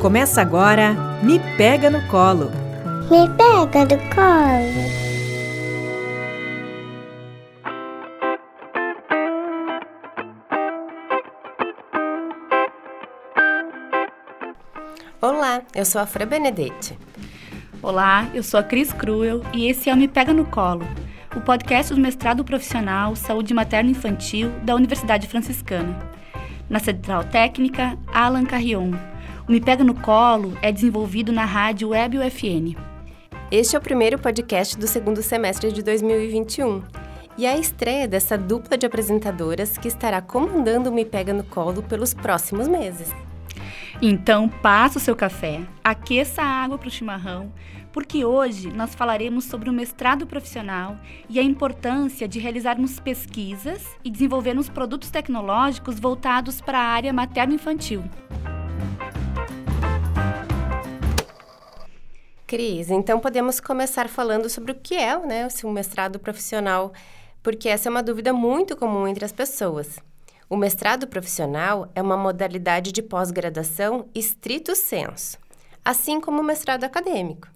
Começa agora Me Pega no Colo. Me pega no colo. Olá, eu sou a Fra Benedetti. Olá, eu sou a Cris Cruel e esse é o Me Pega no Colo, o podcast do mestrado profissional Saúde Materno Infantil da Universidade Franciscana. Na Central Técnica, Alan Carrion. O Me Pega no Colo é desenvolvido na rádio Web UFN. Este é o primeiro podcast do segundo semestre de 2021 e é a estreia dessa dupla de apresentadoras que estará comandando o Me Pega no Colo pelos próximos meses. Então, passa o seu café, aqueça a água para o chimarrão, porque hoje nós falaremos sobre o mestrado profissional e a importância de realizarmos pesquisas e desenvolvermos produtos tecnológicos voltados para a área materno-infantil. Cris, então podemos começar falando sobre o que é né, o mestrado profissional, porque essa é uma dúvida muito comum entre as pessoas. O mestrado profissional é uma modalidade de pós-graduação estrito senso, assim como o mestrado acadêmico.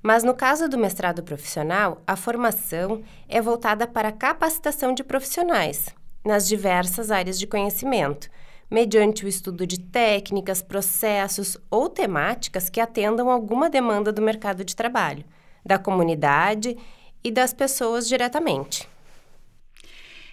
Mas no caso do mestrado profissional, a formação é voltada para a capacitação de profissionais nas diversas áreas de conhecimento, mediante o estudo de técnicas, processos ou temáticas que atendam alguma demanda do mercado de trabalho, da comunidade e das pessoas diretamente.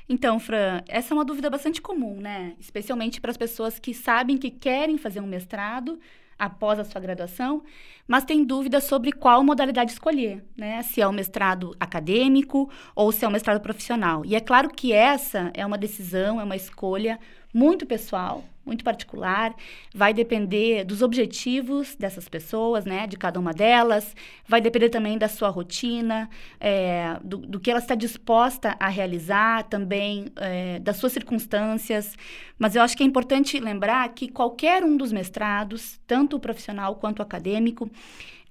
Então, Fran, essa é uma dúvida bastante comum, né? Especialmente para as pessoas que sabem que querem fazer um mestrado após a sua graduação, mas tem dúvida sobre qual modalidade escolher, né? Se é um mestrado acadêmico ou se é um mestrado profissional. E é claro que essa é uma decisão, é uma escolha muito pessoal, muito particular, vai depender dos objetivos dessas pessoas, né, de cada uma delas, vai depender também da sua rotina, é, do, do, que ela está disposta a realizar, também é, das suas circunstâncias. Mas eu acho que é importante lembrar que qualquer um dos mestrados, tanto o profissional quanto o acadêmico,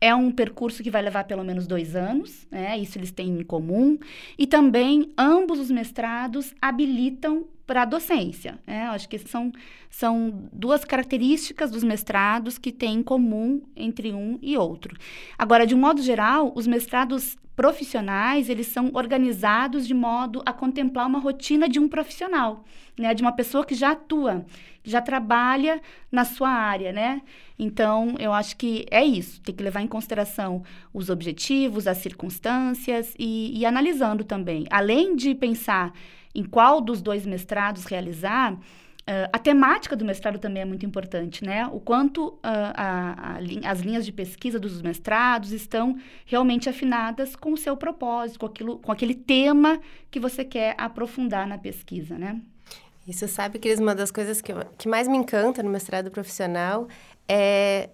é um percurso que vai levar pelo menos dois anos, né? Isso eles têm em comum. E também ambos os mestrados habilitam para a docência. Né? Acho que são, são duas características dos mestrados que têm em comum entre um e outro. Agora, de um modo geral, os mestrados profissionais, eles são organizados de modo a contemplar uma rotina de um profissional, né, de uma pessoa que já atua, já trabalha na sua área, né? Então, eu acho que é isso, tem que levar em consideração os objetivos, as circunstâncias e, e analisando também. Além de pensar em qual dos dois mestrados realizar, Uh, a temática do mestrado também é muito importante, né? O quanto uh, a, a, as linhas de pesquisa dos mestrados estão realmente afinadas com o seu propósito, com, aquilo, com aquele tema que você quer aprofundar na pesquisa, né? Isso sabe, Cris, uma das coisas que, que mais me encanta no mestrado profissional é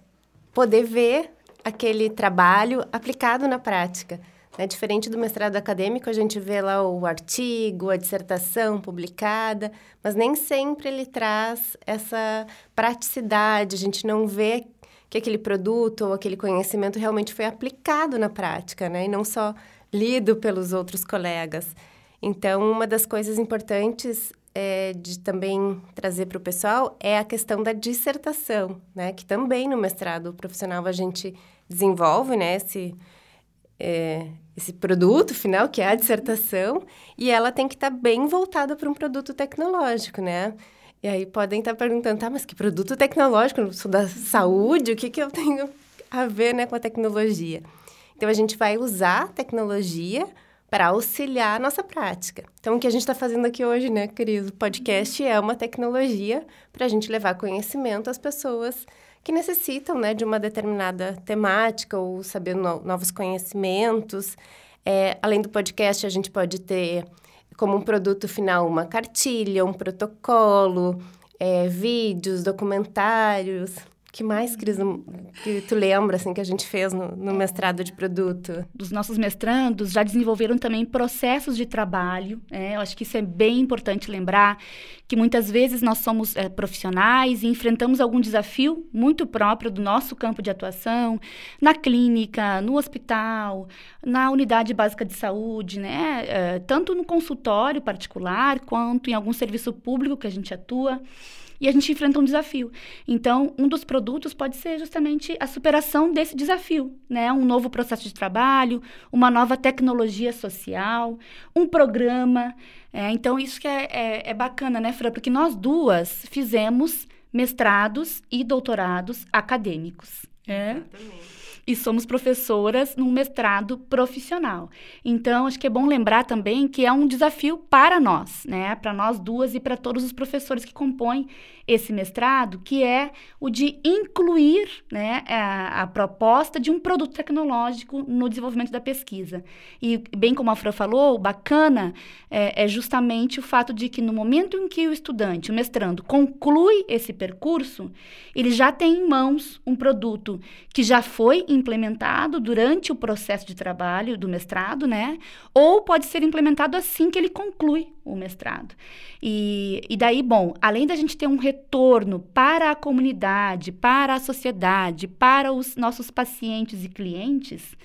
poder ver aquele trabalho aplicado na prática. É diferente do mestrado acadêmico, a gente vê lá o artigo, a dissertação publicada, mas nem sempre ele traz essa praticidade, a gente não vê que aquele produto ou aquele conhecimento realmente foi aplicado na prática, né? E não só lido pelos outros colegas. Então, uma das coisas importantes é, de também trazer para o pessoal é a questão da dissertação, né? Que também no mestrado profissional a gente desenvolve, né? Esse, é, esse produto final, que é a dissertação, e ela tem que estar tá bem voltada para um produto tecnológico, né? E aí podem estar tá perguntando, tá, mas que produto tecnológico? Eu sou da saúde, o que, que eu tenho a ver né, com a tecnologia? Então, a gente vai usar tecnologia para auxiliar a nossa prática. Então, o que a gente está fazendo aqui hoje, né, querido? O podcast é uma tecnologia para a gente levar conhecimento às pessoas que necessitam né, de uma determinada temática ou saber no novos conhecimentos. É, além do podcast, a gente pode ter como um produto final uma cartilha, um protocolo, é, vídeos, documentários que mais, Cris, que tu lembra, assim, que a gente fez no, no, mestrado de produto? Os nossos mestrandos já desenvolveram também processos de trabalho. É, eu acho que isso é bem importante lembrar, que muitas vezes nós somos é, profissionais e enfrentamos algum desafio muito próprio do nosso campo de atuação, na clínica, no hospital, na unidade básica de saúde, né? É, tanto no consultório particular, quanto em algum serviço público que a gente atua e a gente enfrenta um desafio. Então, um dos produtos pode ser justamente a superação desse desafio, né? Um novo processo de trabalho, uma nova tecnologia social, um programa. É, então, isso que é, é, é bacana, né, Fran? Porque nós duas fizemos mestrados e doutorados acadêmicos. É? Exatamente e somos professoras num mestrado profissional. Então, acho que é bom lembrar também que é um desafio para nós, né? Para nós duas e para todos os professores que compõem esse mestrado, que é o de incluir né, a, a, proposta de um produto tecnológico no desenvolvimento da pesquisa. E, bem como a Fran falou, bacana é, é justamente o fato de que no momento em que o estudante, o mestrando, conclui esse percurso, ele já tem em mãos um produto que já foi implementado durante o processo de trabalho do mestrado, né? Ou pode ser implementado assim que ele conclui o mestrado. E, e daí, bom, além da gente ter um retorno para a comunidade, para a sociedade, para os nossos pacientes e clientes,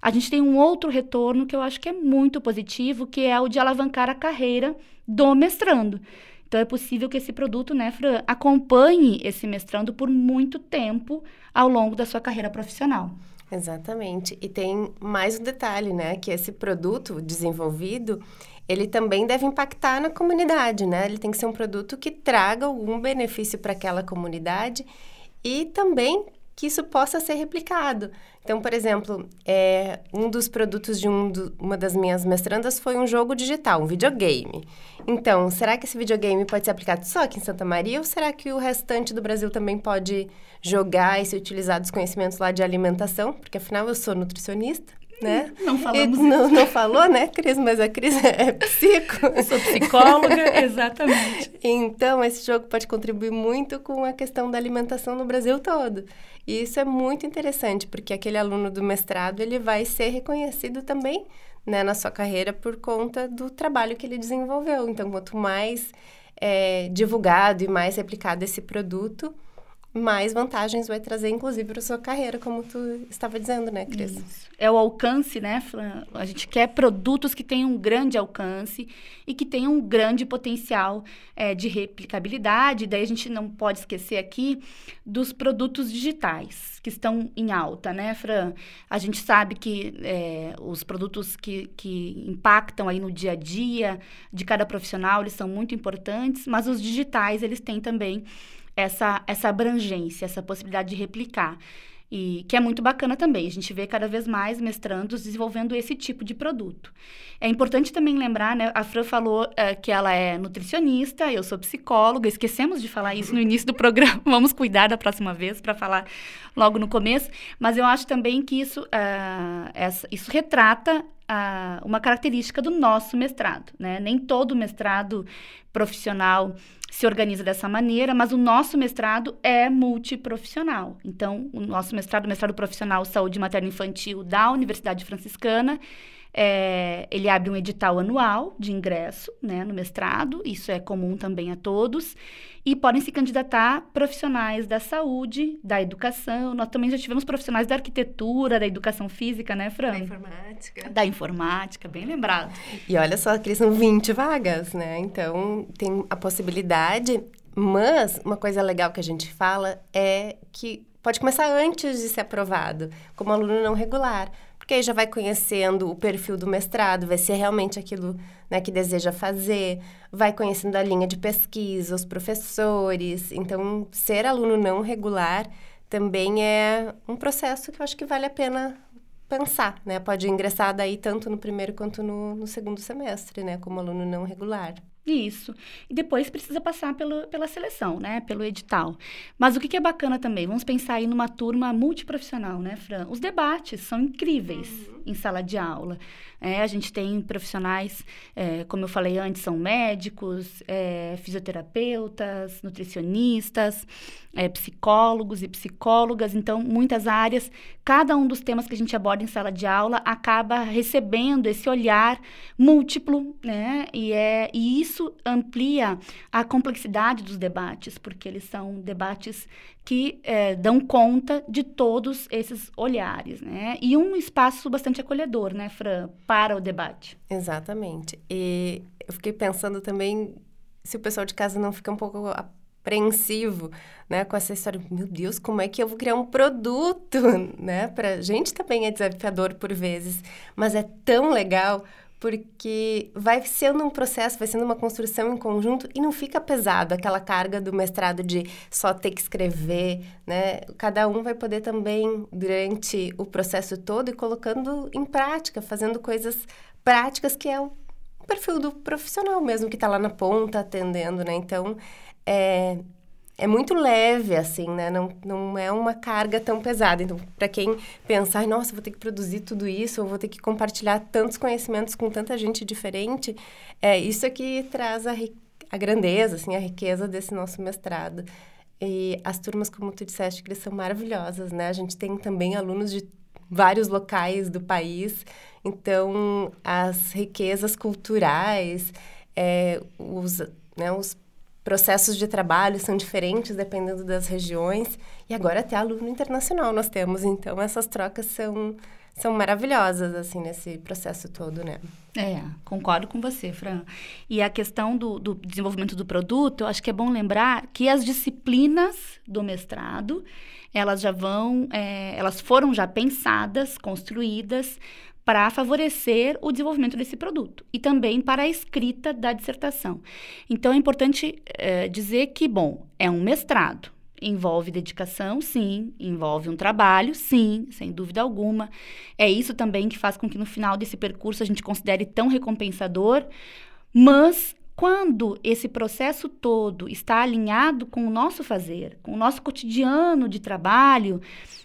a gente tem um outro retorno que eu acho que é muito positivo, que é o de alavancar a carreira do mestrando. Então, é possível que esse produto, né, Fran, acompanhe esse mestrando por muito tempo ao longo da sua carreira profissional. Exatamente. E tem mais um detalhe, né, que esse produto desenvolvido, ele também deve impactar na comunidade, né? Ele tem que ser um produto que traga algum benefício para aquela comunidade e também que isso possa ser replicado. Então, por exemplo, é, um dos produtos de um do, uma das minhas mestrandas foi um jogo digital, um videogame. Então, será que esse videogame pode ser aplicado só aqui em Santa Maria ou será que o restante do Brasil também pode jogar e se utilizar dos conhecimentos lá de alimentação? Porque afinal eu sou nutricionista né? Não falamos não, não, falou, né, Cris? Mas a Cris é psico. Eu sou psicóloga, exatamente. Então, esse jogo pode contribuir muito com a questão da alimentação no Brasil todo. E isso é muito interessante, porque aquele aluno do mestrado, ele vai ser reconhecido também, né, na sua carreira por conta do trabalho que ele desenvolveu. Então, quanto mais é, divulgado e mais replicado esse produto, mais vantagens vai trazer, inclusive, para sua carreira, como tu estava dizendo, né, Cris? Isso. É o alcance, né, Fran? A gente quer produtos que tenham um grande alcance e que tenham um grande potencial é, de replicabilidade. Daí a gente não pode esquecer aqui dos produtos digitais, que estão em alta, né, Fran? A gente sabe que é, os produtos que, que impactam aí no dia a dia de cada profissional, eles são muito importantes, mas os digitais, eles têm também essa, essa abrangência, essa possibilidade de replicar. E que é muito bacana também. A gente vê cada vez mais mestrandos desenvolvendo esse tipo de produto. É importante também lembrar, né? A Fran falou é, que ela é nutricionista, eu sou psicóloga. Esquecemos de falar isso no início do programa. Vamos cuidar da próxima vez para falar logo no começo. Mas eu acho também que isso, uh, essa, isso retrata uh, uma característica do nosso mestrado, né? Nem todo mestrado profissional se organiza dessa maneira, mas o nosso mestrado é multiprofissional. Então, o nosso mestrado, o mestrado profissional Saúde Materno Infantil da Universidade Franciscana, é, ele abre um edital anual de ingresso né, no mestrado, isso é comum também a todos, e podem se candidatar profissionais da saúde, da educação. Nós também já tivemos profissionais da arquitetura, da educação física, né, Fran? Da informática. Da informática, bem lembrado. E olha só, Cris, são 20 vagas, né? Então, tem a possibilidade, mas uma coisa legal que a gente fala é que pode começar antes de ser aprovado, como aluno não regular porque aí já vai conhecendo o perfil do mestrado, vai ser realmente aquilo né, que deseja fazer, vai conhecendo a linha de pesquisa, os professores. Então, ser aluno não regular também é um processo que eu acho que vale a pena pensar, né? Pode ingressar daí tanto no primeiro quanto no, no segundo semestre, né? Como aluno não regular. Isso. E depois precisa passar pelo, pela seleção, né? Pelo edital. Mas o que, que, é bacana também? Vamos pensar aí numa turma multiprofissional, né, Fran? Os debates são incríveis uhum. em sala de aula. É, a gente tem profissionais, é, como eu falei antes, são médicos, é, fisioterapeutas, nutricionistas, é, psicólogos e psicólogas. Então, muitas áreas. Cada um dos temas que a gente aborda em sala de aula acaba recebendo esse olhar múltiplo, né? E, é, e isso amplia a complexidade dos debates, porque eles são debates que é, dão conta de todos esses olhares, né? E um espaço bastante acolhedor, né, Fran, para o debate. Exatamente. E eu fiquei pensando também se o pessoal de casa não fica um pouco apreensivo, né, com essa história, meu Deus, como é que eu vou criar um produto, né? Pra gente também é desafiador por vezes, mas é tão legal porque vai sendo um processo, vai sendo uma construção em conjunto e não fica pesado aquela carga do mestrado de só ter que escrever, né? Cada um vai poder também, durante o processo todo, ir colocando em prática, fazendo coisas práticas que é o perfil do profissional mesmo, que está lá na ponta atendendo, né? Então, é, é muito leve, assim, né? Não, não é uma carga tão pesada. Então, para quem pensar, nossa, vou ter que produzir tudo isso, ou vou ter que compartilhar tantos conhecimentos com tanta gente diferente, é isso é que traz a, a grandeza, assim, a riqueza desse nosso mestrado. E as turmas, como tu disseste, que são maravilhosas, né? A gente tem também alunos de vários locais do país, então as riquezas culturais, é, os, né, os processos de trabalho são diferentes dependendo das regiões. E agora até aluno internacional nós temos. Então, essas trocas são, são maravilhosas, assim, nesse processo todo, né? É, concordo com você, Fran. E a questão do, do desenvolvimento do produto, eu acho que é bom lembrar que as disciplinas do mestrado, elas já vão, é, elas foram já pensadas, construídas para favorecer o desenvolvimento desse produto e também para a escrita da dissertação. Então é importante é, dizer que, bom, é um mestrado. Envolve dedicação, sim. Envolve um trabalho, sim, sem dúvida alguma. É isso também que faz com que no final desse percurso a gente considere tão recompensador. Mas quando esse processo todo está alinhado com o nosso fazer, com o nosso cotidiano de trabalho,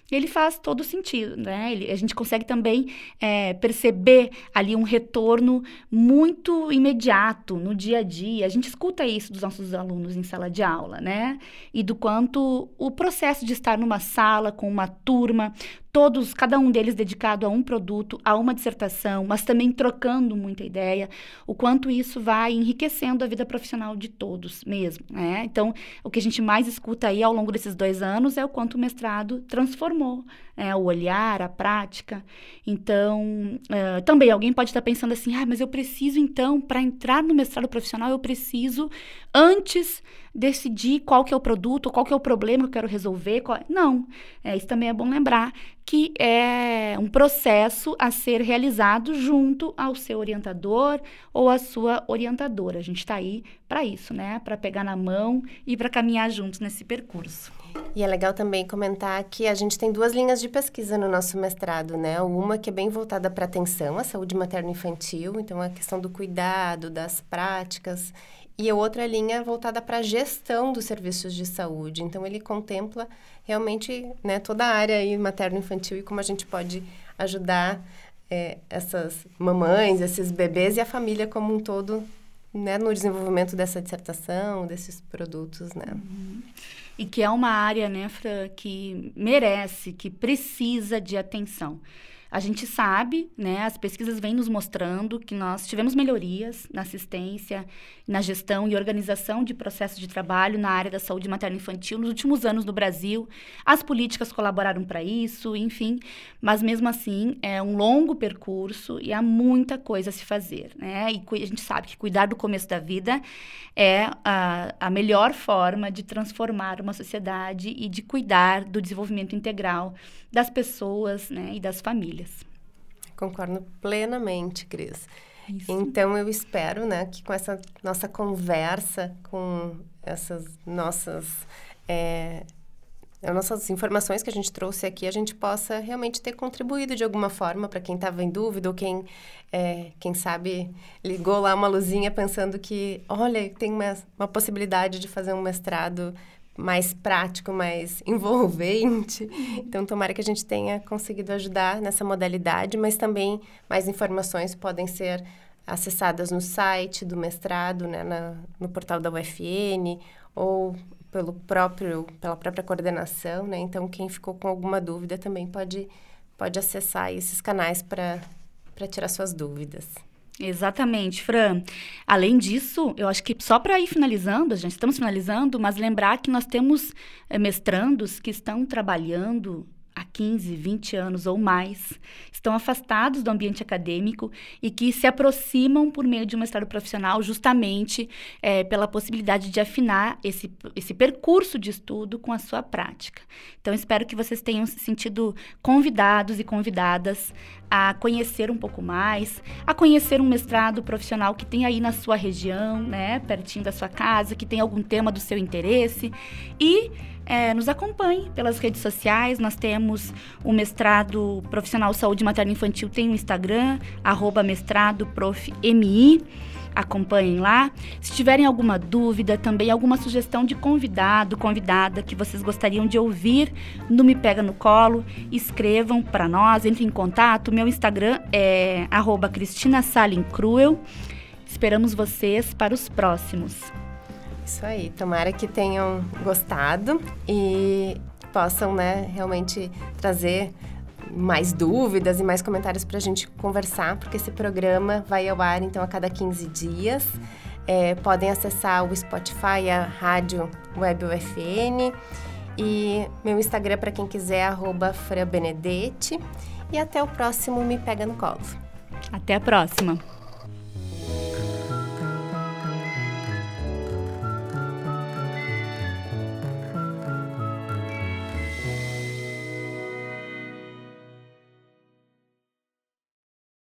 ele faz todo sentido, né? Ele, a gente consegue também é, perceber ali um retorno muito imediato no dia a dia. A gente escuta isso dos nossos alunos em sala de aula, né? E do quanto o processo de estar numa sala com uma turma, todos, cada um deles dedicado a um produto, a uma dissertação, mas também trocando muita ideia, o quanto isso vai enriquecendo a vida profissional de todos mesmo, né? Então, o que a gente mais escuta aí ao longo desses dois anos é o quanto o mestrado transformou é, o olhar, a prática. Então, uh, também alguém pode estar pensando assim, ah, mas eu preciso então, para entrar no mestrado profissional, eu preciso antes decidir qual que é o produto, qual que é o problema que eu quero resolver. Qual... Não, é, isso também é bom lembrar que é um processo a ser realizado junto ao seu orientador ou à sua orientadora. A gente está aí para isso, né? Para pegar na mão e para caminhar juntos nesse percurso. E é legal também comentar que a gente tem duas linhas de pesquisa no nosso mestrado, né? Uma que é bem voltada para atenção, a saúde materno-infantil, então a questão do cuidado, das práticas, e a outra linha voltada para a gestão dos serviços de saúde. Então ele contempla realmente né, toda a área materno-infantil e como a gente pode ajudar é, essas mamães, esses bebês e a família como um todo né, no desenvolvimento dessa dissertação, desses produtos, né? Uhum e que é uma área, né, Fran, que merece, que precisa de atenção. A gente sabe, né, as pesquisas vêm nos mostrando que nós tivemos melhorias na assistência, na gestão e organização de processos de trabalho na área da saúde materno-infantil nos últimos anos no Brasil. As políticas colaboraram para isso, enfim, mas mesmo assim é um longo percurso e há muita coisa a se fazer, né? E a gente sabe que cuidar do começo da vida é a, a melhor forma de transformar uma sociedade e de cuidar do desenvolvimento integral das pessoas né, e das famílias. Concordo plenamente, Cris. Isso. Então, eu espero né, que com essa nossa conversa, com essas nossas, é, nossas informações que a gente trouxe aqui, a gente possa realmente ter contribuído de alguma forma para quem estava em dúvida ou quem, é, quem sabe, ligou lá uma luzinha pensando que, olha, tem uma, uma possibilidade de fazer um mestrado mais prático, mais envolvente. Então, tomara que a gente tenha conseguido ajudar nessa modalidade, mas também mais informações podem ser acessadas no site do mestrado, né, na, no portal da UFN ou pelo próprio, pela própria coordenação, né? Então, quem ficou com alguma dúvida também pode, pode acessar esses canais para tirar suas dúvidas. Exatamente, Fran. Além disso, eu acho que só para ir finalizando, já estamos finalizando, mas lembrar que nós temos é, mestrandos que estão trabalhando 15, 20 anos ou mais, estão afastados do ambiente acadêmico e que se aproximam por meio de um mestrado profissional justamente é, pela possibilidade de afinar esse, esse percurso de estudo com a sua prática. Então, espero que vocês tenham se sentido convidados e convidadas a conhecer um pouco mais, a conhecer um mestrado profissional que tem aí na sua região, né, pertinho da sua casa, que tem algum tema do seu interesse e é, nos acompanhe pelas redes sociais. Nós temos o mestrado profissional saúde materno infantil, tem o Instagram, arroba mestrado prof. MI acompanhem lá. Se tiverem alguma dúvida, também alguma sugestão de convidado, convidada que vocês gostariam de ouvir no Me Pega no Colo, escrevam para nós, entrem em contato. Meu Instagram é @cristina_salincruel. Esperamos vocês para os próximos. Isso aí, tomara que tenham gostado e possam, né, realmente trazer mais dúvidas e mais comentários para a gente conversar, porque esse programa vai ao ar então a cada 15 dias. É, podem acessar o Spotify, a rádio Web UFN e meu Instagram para quem quiser, arroba E até o próximo Me Pega no Colo. Até a próxima!